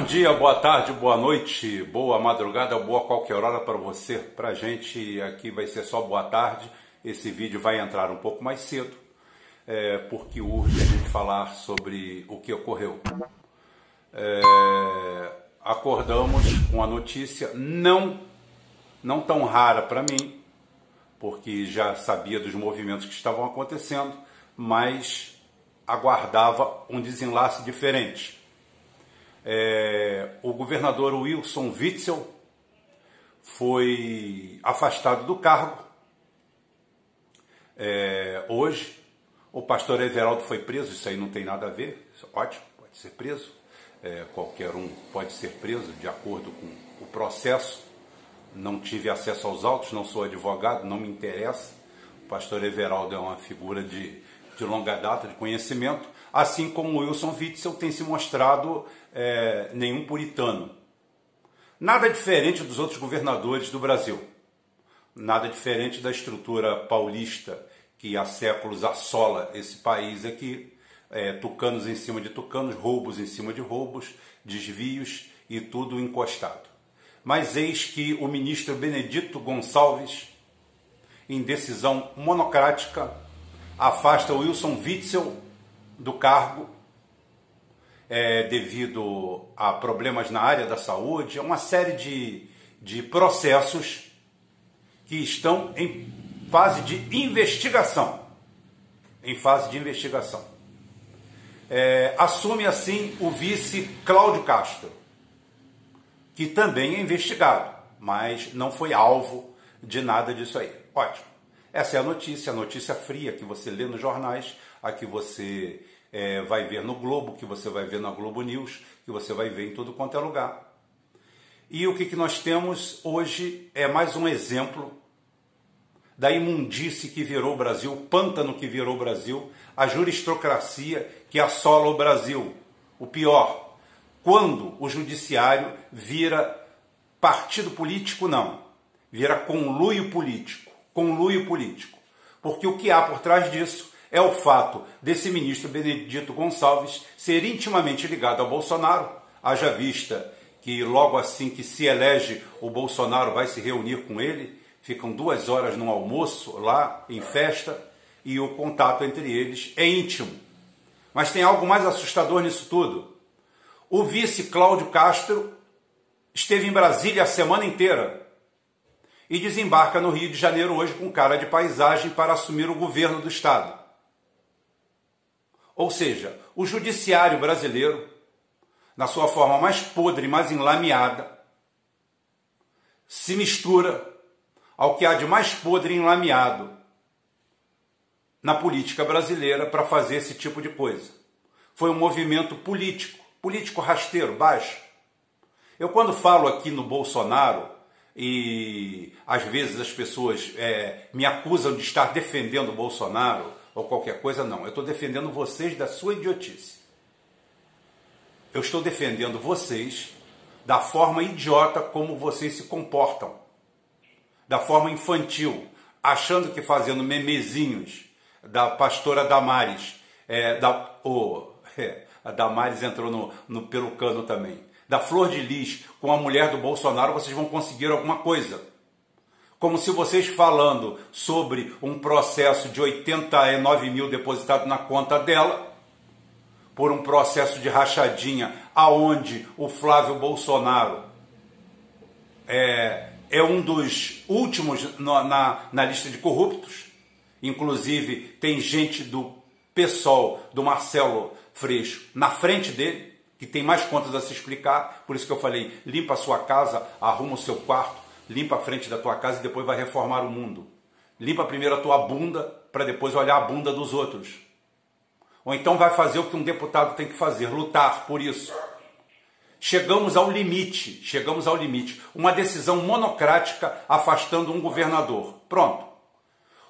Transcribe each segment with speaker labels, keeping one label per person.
Speaker 1: Bom dia, boa tarde, boa noite, boa madrugada, boa qualquer hora para você. Para a gente aqui vai ser só boa tarde. Esse vídeo vai entrar um pouco mais cedo, é, porque urge a gente falar sobre o que ocorreu. É, acordamos com a notícia não, não tão rara para mim, porque já sabia dos movimentos que estavam acontecendo, mas aguardava um desenlace diferente é, o governador Wilson Witzel foi afastado do cargo é, hoje. O pastor Everaldo foi preso, isso aí não tem nada a ver, ótimo, pode ser preso. É, qualquer um pode ser preso de acordo com o processo. Não tive acesso aos autos, não sou advogado, não me interessa. O pastor Everaldo é uma figura de, de longa data, de conhecimento, assim como Wilson Witzel tem se mostrado é, nenhum puritano. Nada diferente dos outros governadores do Brasil. Nada diferente da estrutura paulista que há séculos assola esse país aqui. É, tucanos em cima de tucanos, roubos em cima de roubos, desvios e tudo encostado. Mas eis que o ministro Benedito Gonçalves, em decisão monocrática, afasta Wilson Witzel do cargo é, devido a problemas na área da saúde, é uma série de, de processos que estão em fase de investigação. Em fase de investigação. É, assume assim o vice Cláudio Castro, que também é investigado, mas não foi alvo de nada disso aí. Ótimo. Essa é a notícia, a notícia fria que você lê nos jornais, a que você é, vai ver no Globo, que você vai ver na Globo News, que você vai ver em tudo quanto é lugar. E o que, que nós temos hoje é mais um exemplo da imundície que virou o Brasil, o pântano que virou o Brasil, a juristocracia que assola o Brasil. O pior, quando o judiciário vira partido político, não, vira conluio político, conluio político. Porque o que há por trás disso é o fato desse ministro Benedito Gonçalves ser intimamente ligado ao Bolsonaro, haja vista que logo assim que se elege o Bolsonaro vai se reunir com ele, ficam duas horas no almoço lá em festa e o contato entre eles é íntimo. Mas tem algo mais assustador nisso tudo. O vice Cláudio Castro esteve em Brasília a semana inteira e desembarca no Rio de Janeiro hoje com cara de paisagem para assumir o governo do estado. Ou seja, o judiciário brasileiro, na sua forma mais podre, mais enlameada, se mistura ao que há de mais podre e enlameado na política brasileira para fazer esse tipo de coisa. Foi um movimento político, político rasteiro, baixo. Eu, quando falo aqui no Bolsonaro, e às vezes as pessoas é, me acusam de estar defendendo o Bolsonaro, ou qualquer coisa, não. Eu estou defendendo vocês da sua idiotice. Eu estou defendendo vocês da forma idiota como vocês se comportam. Da forma infantil, achando que fazendo memezinhos da pastora Damares, é, da, oh, é, a Damares entrou no, no perucano também, da Flor de Lis com a mulher do Bolsonaro, vocês vão conseguir alguma coisa. Como se vocês falando sobre um processo de 89 mil depositado na conta dela, por um processo de rachadinha, aonde o Flávio Bolsonaro é, é um dos últimos na, na, na lista de corruptos, inclusive tem gente do PSOL, do Marcelo Freixo, na frente dele, que tem mais contas a se explicar, por isso que eu falei, limpa a sua casa, arruma o seu quarto, limpa a frente da tua casa e depois vai reformar o mundo. Limpa primeiro a tua bunda para depois olhar a bunda dos outros. Ou então vai fazer o que um deputado tem que fazer, lutar por isso. Chegamos ao limite, chegamos ao limite. Uma decisão monocrática afastando um governador. Pronto.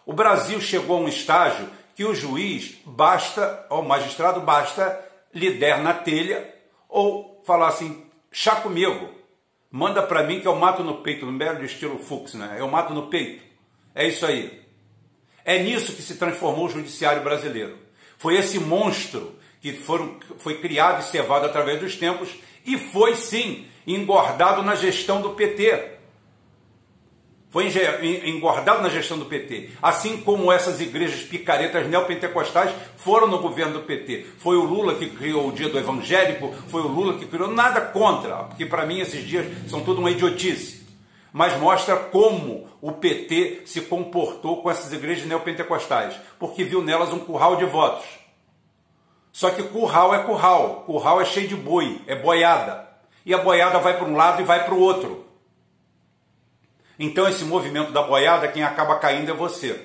Speaker 1: O Brasil chegou a um estágio que o juiz basta, o magistrado basta lhe der na telha ou falar assim, chá comigo, Manda para mim que eu mato no peito, no belo estilo Fux, né? Eu mato no peito. É isso aí. É nisso que se transformou o judiciário brasileiro. Foi esse monstro que foram, foi criado e cevado através dos tempos E foi sim engordado na gestão do PT. Foi engordado na gestão do PT. Assim como essas igrejas picaretas neopentecostais foram no governo do PT. Foi o Lula que criou o dia do evangélico, foi o Lula que criou. Nada contra, porque para mim esses dias são tudo uma idiotice. Mas mostra como o PT se comportou com essas igrejas neopentecostais, porque viu nelas um curral de votos. Só que curral é curral, curral é cheio de boi, é boiada. E a boiada vai para um lado e vai para o outro. Então esse movimento da boiada, quem acaba caindo é você.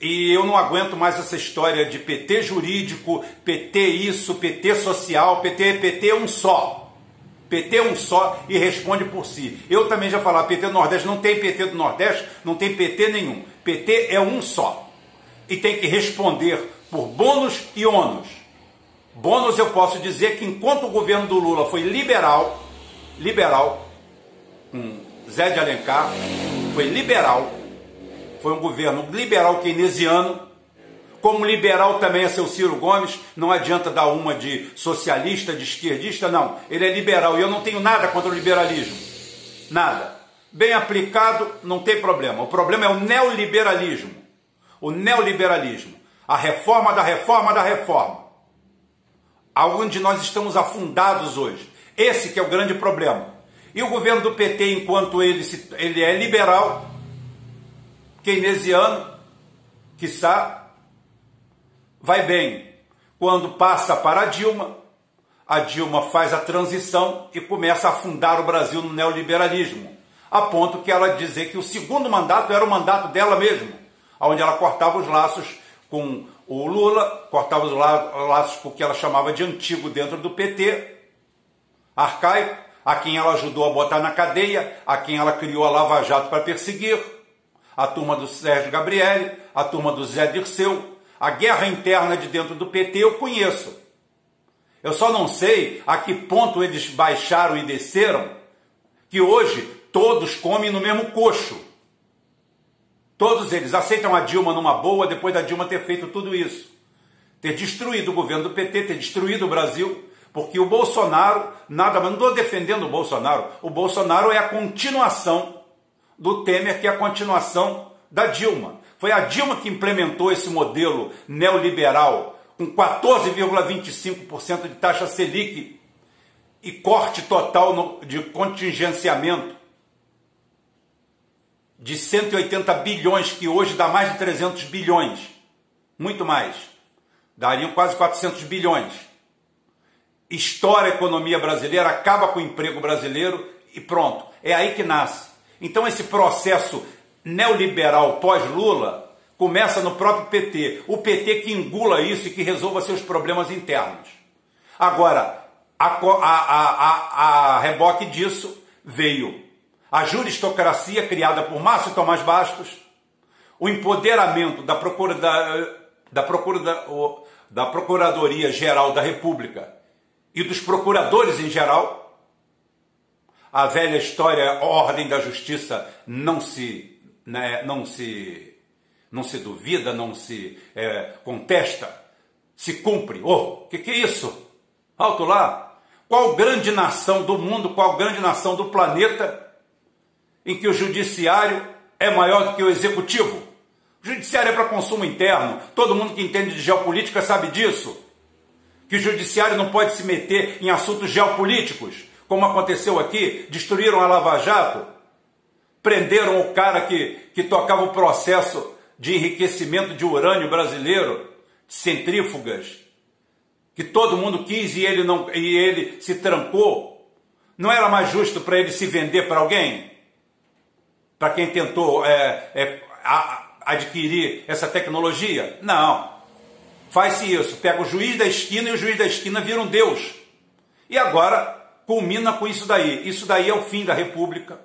Speaker 1: E eu não aguento mais essa história de PT jurídico, PT isso, PT social, PT, PT um só. PT um só e responde por si. Eu também já falava, PT do Nordeste não tem PT do Nordeste, não tem PT nenhum. PT é um só. E tem que responder por bônus e ônus. Bônus eu posso dizer que enquanto o governo do Lula foi liberal, liberal, com Zé de Alencar, foi liberal, foi um governo liberal keynesiano, como liberal também é seu Ciro Gomes, não adianta dar uma de socialista, de esquerdista, não. Ele é liberal e eu não tenho nada contra o liberalismo. Nada. Bem aplicado, não tem problema. O problema é o neoliberalismo. O neoliberalismo. A reforma da reforma da reforma. Aonde nós estamos afundados hoje. Esse que é o grande problema. E o governo do PT, enquanto ele, se, ele é liberal, keynesiano, quiçá, vai bem. Quando passa para a Dilma, a Dilma faz a transição e começa a afundar o Brasil no neoliberalismo, a ponto que ela dizer que o segundo mandato era o mandato dela mesmo, onde ela cortava os laços com o Lula, cortava os laços com o que ela chamava de antigo dentro do PT, arcaico, a quem ela ajudou a botar na cadeia, a quem ela criou a Lava Jato para perseguir, a turma do Sérgio Gabrielli, a turma do Zé Dirceu, a guerra interna de dentro do PT eu conheço. Eu só não sei a que ponto eles baixaram e desceram, que hoje todos comem no mesmo coxo. Todos eles aceitam a Dilma numa boa depois da Dilma ter feito tudo isso. Ter destruído o governo do PT, ter destruído o Brasil, porque o Bolsonaro, nada mais, não estou defendendo o Bolsonaro, o Bolsonaro é a continuação do Temer, que é a continuação da Dilma. Foi a Dilma que implementou esse modelo neoliberal com 14,25% de taxa Selic e corte total de contingenciamento de 180 bilhões, que hoje dá mais de 300 bilhões, muito mais, dariam quase 400 bilhões. Estoura a economia brasileira, acaba com o emprego brasileiro e pronto, é aí que nasce. Então esse processo neoliberal pós-Lula começa no próprio PT. O PT que engula isso e que resolva seus problemas internos. Agora, a, a, a, a reboque disso veio a juristocracia criada por Márcio Tomás Bastos, o empoderamento da, procura, da, da, procura, da, da Procuradoria Geral da República e dos procuradores em geral, a velha história, a ordem da justiça não se, né, não se, não se duvida, não se é, contesta, se cumpre. Oh, que que é isso? Alto lá! Qual grande nação do mundo, qual grande nação do planeta em que o judiciário é maior do que o executivo. O judiciário é para consumo interno, todo mundo que entende de geopolítica sabe disso. Que o judiciário não pode se meter em assuntos geopolíticos, como aconteceu aqui, destruíram a Lava Jato, prenderam o cara que, que tocava o processo de enriquecimento de urânio brasileiro, de centrífugas, que todo mundo quis e ele, não, e ele se trancou. Não era mais justo para ele se vender para alguém? para quem tentou é, é, a, adquirir essa tecnologia? Não. Faz-se isso. Pega o juiz da esquina e o juiz da esquina vira um Deus. E agora culmina com isso daí. Isso daí é o fim da república.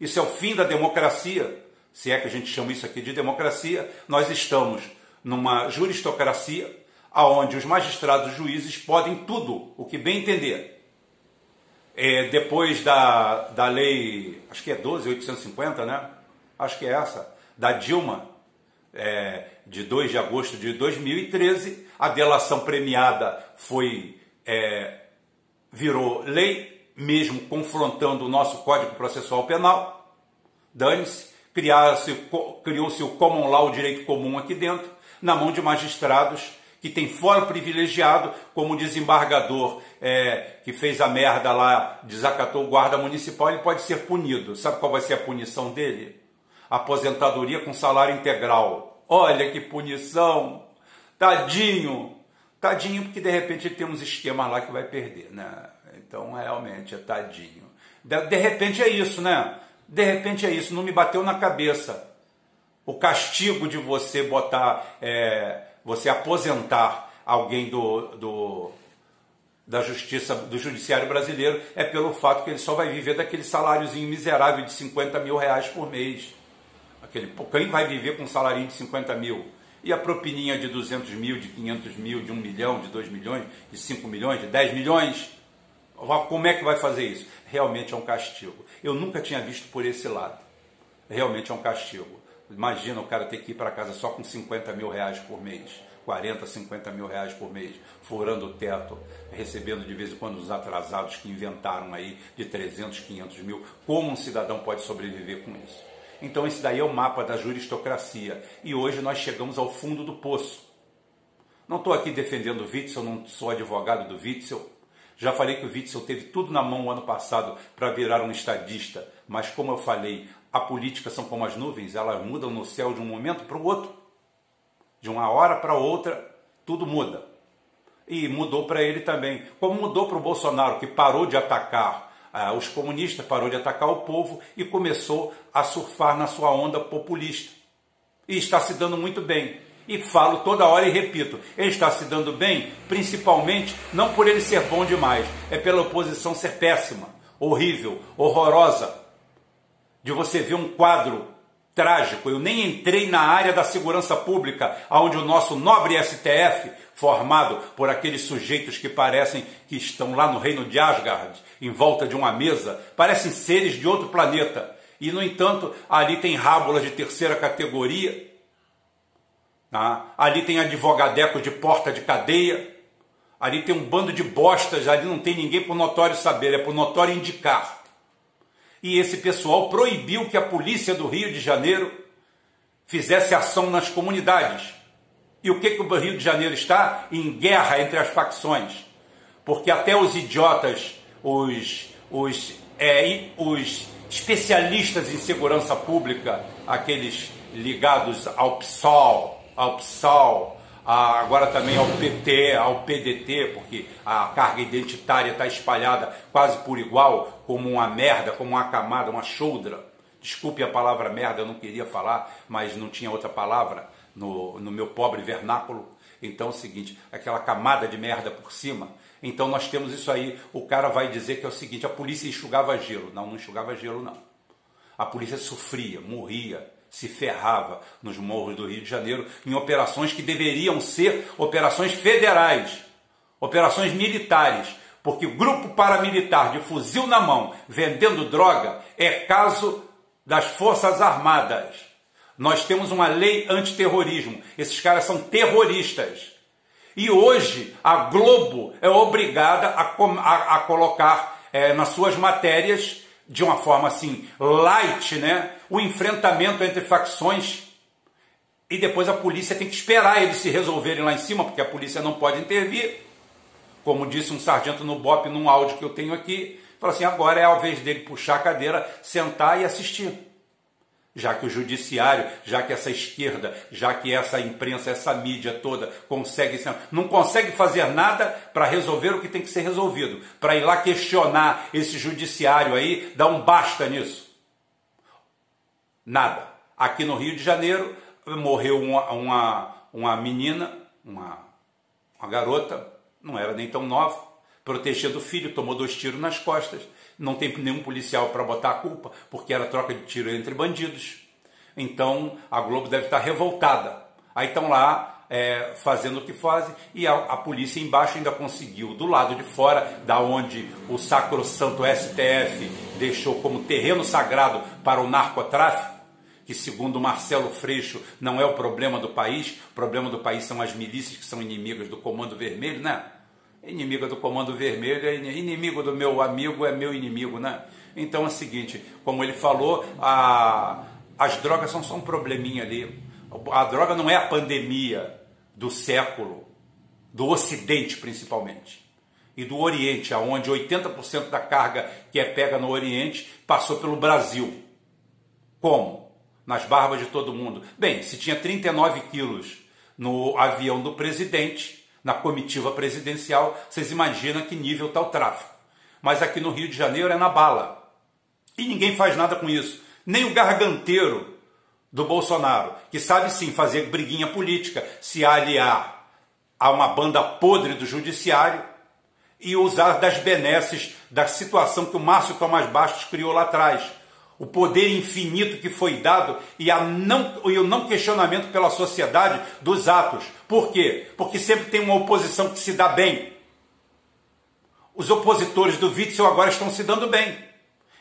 Speaker 1: Isso é o fim da democracia. Se é que a gente chama isso aqui de democracia, nós estamos numa juristocracia aonde os magistrados e juízes podem tudo, o que bem entender é, depois da, da lei, acho que é 12.850, né? Acho que é essa, da Dilma, é, de 2 de agosto de 2013, a delação premiada foi é, virou lei, mesmo confrontando o nosso Código Processual Penal. Dane-se, criou-se o common law, o direito comum aqui dentro, na mão de magistrados que tem fórum privilegiado, como o desembargador é, que fez a merda lá, desacatou o guarda municipal, ele pode ser punido. Sabe qual vai ser a punição dele? Aposentadoria com salário integral. Olha que punição! Tadinho! Tadinho, porque de repente ele tem uns esquemas lá que vai perder, né? Então, realmente, é tadinho. De, de repente é isso, né? De repente é isso, não me bateu na cabeça. O castigo de você botar, é, você aposentar alguém do, do, da justiça, do judiciário brasileiro, é pelo fato que ele só vai viver daquele saláriozinho miserável de 50 mil reais por mês. Aquele, quem vai viver com um salário de 50 mil? E a propininha de 200 mil, de 500 mil, de 1 milhão, de 2 milhões, de 5 milhões, de 10 milhões? Como é que vai fazer isso? Realmente é um castigo. Eu nunca tinha visto por esse lado. Realmente é um castigo. Imagina o cara ter que ir para casa só com 50 mil reais por mês. 40, 50 mil reais por mês, furando o teto, recebendo de vez em quando os atrasados que inventaram aí de 300, 500 mil. Como um cidadão pode sobreviver com isso? Então, esse daí é o mapa da juristocracia. E hoje nós chegamos ao fundo do poço. Não estou aqui defendendo o Witzel, não sou advogado do Witzel. Já falei que o Witzel teve tudo na mão ano passado para virar um estadista, mas como eu falei, a política são como as nuvens, elas mudam no céu de um momento para o outro. De uma hora para outra, tudo muda. E mudou para ele também. Como mudou para o Bolsonaro, que parou de atacar ah, os comunistas, parou de atacar o povo e começou a surfar na sua onda populista. E está se dando muito bem. E falo toda hora e repito, ele está se dando bem, principalmente não por ele ser bom demais, é pela oposição ser péssima, horrível, horrorosa. De você ver um quadro trágico. Eu nem entrei na área da segurança pública, onde o nosso nobre STF, formado por aqueles sujeitos que parecem que estão lá no reino de Asgard, em volta de uma mesa, parecem seres de outro planeta. E, no entanto, ali tem rábulas de terceira categoria, tá? ali tem advogadeco de porta de cadeia, ali tem um bando de bostas, ali não tem ninguém por notório saber, é por notório indicar e esse pessoal proibiu que a polícia do Rio de Janeiro fizesse ação nas comunidades. E o que, que o Rio de Janeiro está? Em guerra entre as facções. Porque até os idiotas, os, os, é, os especialistas em segurança pública, aqueles ligados ao PSOL, ao PSOL, agora também ao PT, ao PDT, porque a carga identitária está espalhada quase por igual, como uma merda, como uma camada, uma choudra. Desculpe a palavra merda, eu não queria falar, mas não tinha outra palavra no, no meu pobre vernáculo. Então é o seguinte, aquela camada de merda por cima. Então nós temos isso aí, o cara vai dizer que é o seguinte, a polícia enxugava gelo. Não, não enxugava gelo não. A polícia sofria, morria, se ferrava nos morros do Rio de Janeiro em operações que deveriam ser operações federais, operações militares, porque grupo paramilitar de fuzil na mão vendendo droga é caso das Forças Armadas. Nós temos uma lei antiterrorismo. Esses caras são terroristas. E hoje a Globo é obrigada a, a, a colocar é, nas suas matérias de uma forma assim light, né? O enfrentamento entre facções e depois a polícia tem que esperar eles se resolverem lá em cima, porque a polícia não pode intervir. Como disse um sargento no BOP num áudio que eu tenho aqui, falou assim: agora é a vez dele puxar a cadeira, sentar e assistir já que o judiciário, já que essa esquerda, já que essa imprensa, essa mídia toda consegue não consegue fazer nada para resolver o que tem que ser resolvido, para ir lá questionar esse judiciário aí, dar um basta nisso. Nada. Aqui no Rio de Janeiro morreu uma, uma, uma menina, uma, uma garota, não era nem tão nova, protegendo o filho, tomou dois tiros nas costas não tem nenhum policial para botar a culpa, porque era troca de tiro entre bandidos. Então a Globo deve estar revoltada. Aí estão lá é, fazendo o que fazem e a, a, polícia embaixo ainda conseguiu, do lado de fora, da onde o sacrosanto STF deixou como terreno sagrado para o narcotráfico, que segundo Marcelo Freixo não é o problema do país, o problema do país são as milícias que são inimigas do Comando Vermelho, né? Inimiga do Comando Vermelho é inimigo do meu amigo, é meu inimigo, né? Então é o seguinte, como ele falou, a, as drogas são só um probleminha ali. A droga não é a pandemia do século, do Ocidente principalmente, e do Oriente, aonde 80% da carga que é pega no Oriente passou pelo Brasil. Como? Nas barbas de todo mundo. Bem, se tinha 39 quilos no avião do presidente, na comitiva presidencial, vocês imaginam que nível está o tráfico. Mas aqui no Rio de Janeiro é na bala. E ninguém faz nada com isso. Nem o garganteiro do Bolsonaro, que sabe sim fazer briguinha política, se aliar a uma banda podre do judiciário e usar das benesses da situação que o Márcio Tomás Bastos criou lá atrás. O poder infinito que foi dado e, a não, e o não questionamento pela sociedade dos atos. Por quê? Porque sempre tem uma oposição que se dá bem. Os opositores do Witzel agora estão se dando bem.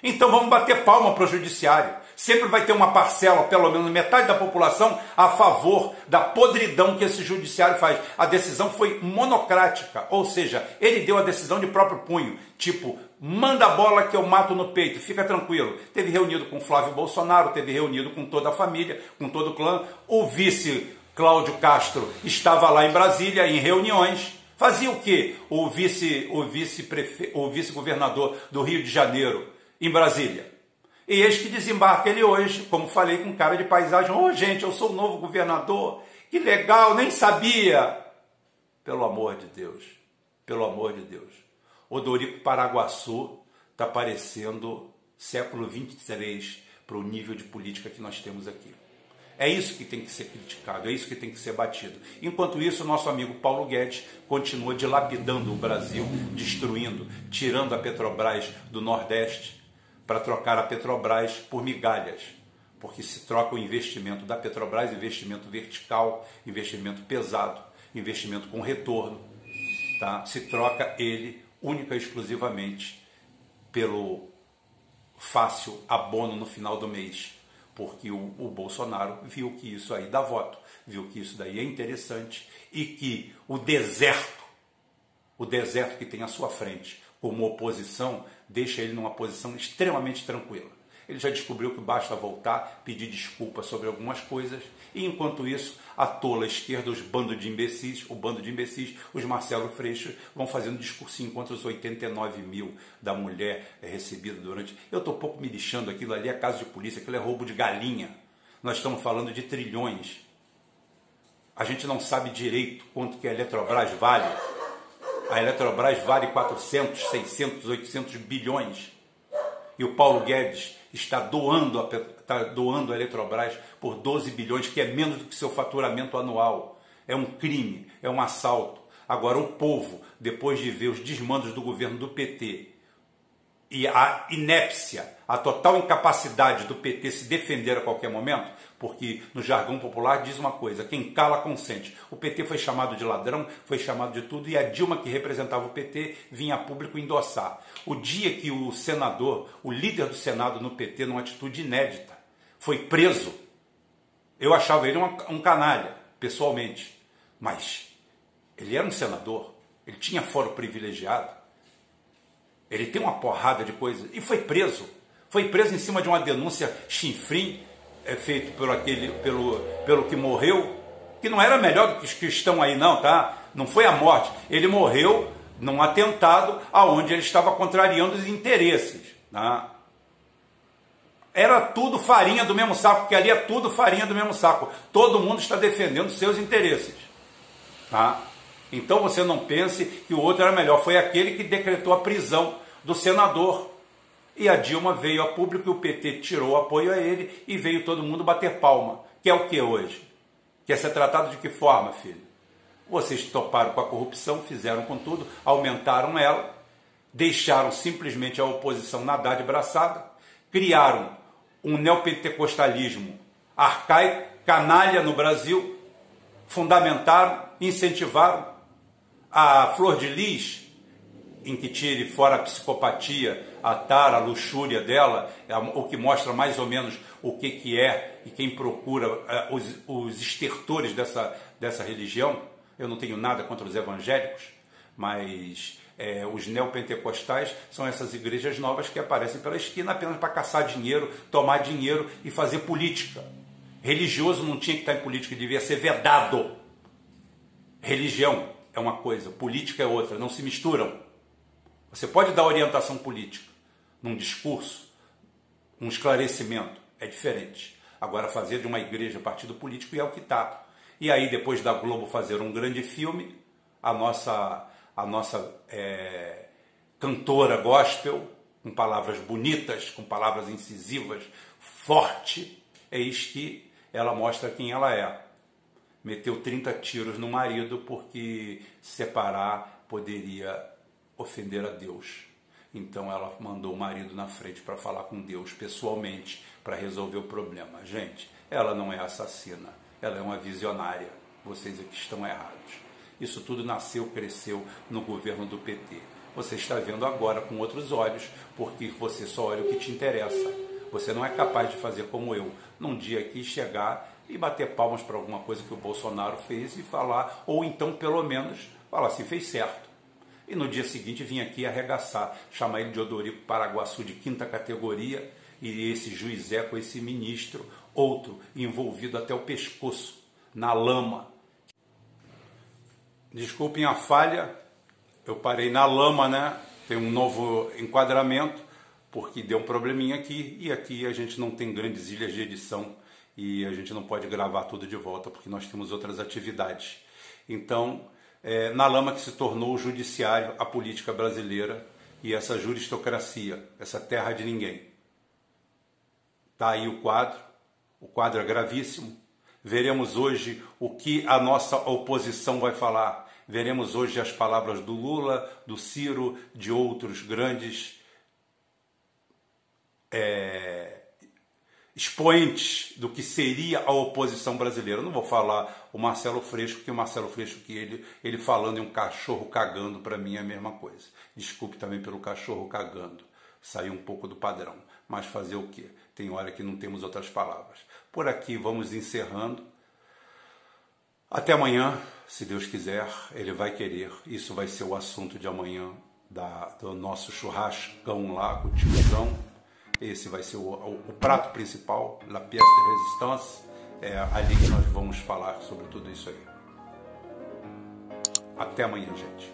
Speaker 1: Então vamos bater palma para o judiciário. Sempre vai ter uma parcela, pelo menos metade da população, a favor da podridão que esse judiciário faz. A decisão foi monocrática, ou seja, ele deu a decisão de próprio punho. Tipo, manda a bola que eu mato no peito, fica tranquilo. Teve reunido com Flávio Bolsonaro, teve reunido com toda a família, com todo o clã. O vice Cláudio Castro estava lá em Brasília em reuniões. Fazia o quê? O vice, o vice, o vice-governador do Rio de Janeiro em Brasília. E eis que desembarca ele hoje, como falei, com cara de paisagem. Ô oh, gente, eu sou o novo governador, que legal, nem sabia. Pelo amor de Deus, pelo amor de Deus. Odorico Paraguaçu está parecendo século 23 para o nível de política que nós temos aqui. É isso que tem que ser criticado, é isso que tem que ser batido. Enquanto isso, nosso amigo Paulo Guedes continua dilapidando o Brasil, destruindo, tirando a Petrobras do Nordeste, para trocar a Petrobras por migalhas, porque se troca o investimento da Petrobras, investimento vertical, investimento pesado, investimento com retorno, tá? se troca ele única e exclusivamente pelo fácil abono no final do mês, porque o, o Bolsonaro viu que isso aí dá voto, viu que isso daí é interessante e que o deserto, o deserto que tem à sua frente como oposição, deixa ele numa posição extremamente tranquila. Ele já descobriu que basta voltar, pedir desculpa sobre algumas coisas, e enquanto isso, a tola esquerda, os bandos de imbecis, o bando de imbecis, os Marcelo Freixo, vão fazendo discursinho contra os 89 mil da mulher recebida durante. Eu estou pouco me lixando, aquilo ali é caso de polícia, aquilo é roubo de galinha. Nós estamos falando de trilhões. A gente não sabe direito quanto que a Eletrobras vale a Eletrobras vale 400, 600, 800 bilhões. E o Paulo Guedes está doando a, está doando a Eletrobras por 12 bilhões, que é menos do que seu faturamento anual. É um crime, é um assalto. Agora, o povo, depois de ver os desmandos do governo do PT e a inépcia, a total incapacidade do PT se defender a qualquer momento, porque no jargão popular diz uma coisa: quem cala consente. O PT foi chamado de ladrão, foi chamado de tudo, e a Dilma, que representava o PT, vinha a público endossar. O dia que o senador, o líder do Senado no PT, numa atitude inédita, foi preso, eu achava ele um canalha, pessoalmente, mas ele era um senador, ele tinha foro privilegiado, ele tem uma porrada de coisas, e foi preso. Foi preso em cima de uma denúncia chinfrim é feito por aquele, pelo, pelo que morreu, que não era melhor do que os que estão aí, não, tá? Não foi a morte. Ele morreu num atentado aonde ele estava contrariando os interesses. Tá? Era tudo farinha do mesmo saco, porque ali é tudo farinha do mesmo saco. Todo mundo está defendendo seus interesses. Tá? Então você não pense que o outro era melhor. Foi aquele que decretou a prisão do senador e a Dilma veio a público e o PT tirou o apoio a ele e veio todo mundo bater palma. Que é o que hoje? Quer ser tratado de que forma, filho? Vocês toparam com a corrupção, fizeram com tudo, aumentaram ela, deixaram simplesmente a oposição nadar de braçada, criaram um neopentecostalismo arcaico, canalha no Brasil, fundamentaram, incentivaram a Flor de Lis, em que tire fora a psicopatia, a tara, a luxúria dela, é o que mostra mais ou menos o que, que é e quem procura é, os, os estertores dessa, dessa religião. Eu não tenho nada contra os evangélicos, mas é, os neopentecostais são essas igrejas novas que aparecem pela esquina apenas para caçar dinheiro, tomar dinheiro e fazer política. Religioso não tinha que estar em política, devia ser vedado. Religião é uma coisa, política é outra, não se misturam. Você pode dar orientação política num discurso, um esclarecimento, é diferente. Agora, fazer de uma igreja partido político é o que está. E aí, depois da Globo fazer um grande filme, a nossa, a nossa é, cantora gospel, com palavras bonitas, com palavras incisivas, forte, eis que ela mostra quem ela é. Meteu 30 tiros no marido porque separar poderia ofender a Deus. Então ela mandou o marido na frente para falar com Deus pessoalmente para resolver o problema. Gente, ela não é assassina, ela é uma visionária. Vocês aqui estão errados. Isso tudo nasceu, cresceu no governo do PT. Você está vendo agora com outros olhos, porque você só olha o que te interessa. Você não é capaz de fazer como eu, num dia aqui chegar e bater palmas para alguma coisa que o Bolsonaro fez e falar, ou então pelo menos falar assim, fez certo e no dia seguinte vinha aqui arregaçar, chamar ele de Odorico Paraguaçu de quinta categoria e esse juiz com esse ministro, outro envolvido até o pescoço, na lama. Desculpem a falha, eu parei na lama, né? Tem um novo enquadramento, porque deu um probleminha aqui, e aqui a gente não tem grandes ilhas de edição e a gente não pode gravar tudo de volta, porque nós temos outras atividades. Então, é, na lama que se tornou o judiciário, a política brasileira e essa juristocracia, essa terra de ninguém. Está aí o quadro, o quadro é gravíssimo. Veremos hoje o que a nossa oposição vai falar. Veremos hoje as palavras do Lula, do Ciro, de outros grandes é, expoentes do que seria a oposição brasileira. Não vou falar o Marcelo Freixo, porque o Marcelo Freixo que ele, ele falando em um cachorro cagando para mim é a mesma coisa. Desculpe também pelo cachorro cagando. Saiu um pouco do padrão, mas fazer o quê? Tem hora que não temos outras palavras. Por aqui vamos encerrando. Até amanhã, se Deus quiser, Ele vai querer. Isso vai ser o assunto de amanhã da, do nosso churrascão lá com o tiozão esse vai ser o, o, o prato principal, la pièce de résistance. É ali que nós vamos falar sobre tudo isso aí. Até amanhã, gente.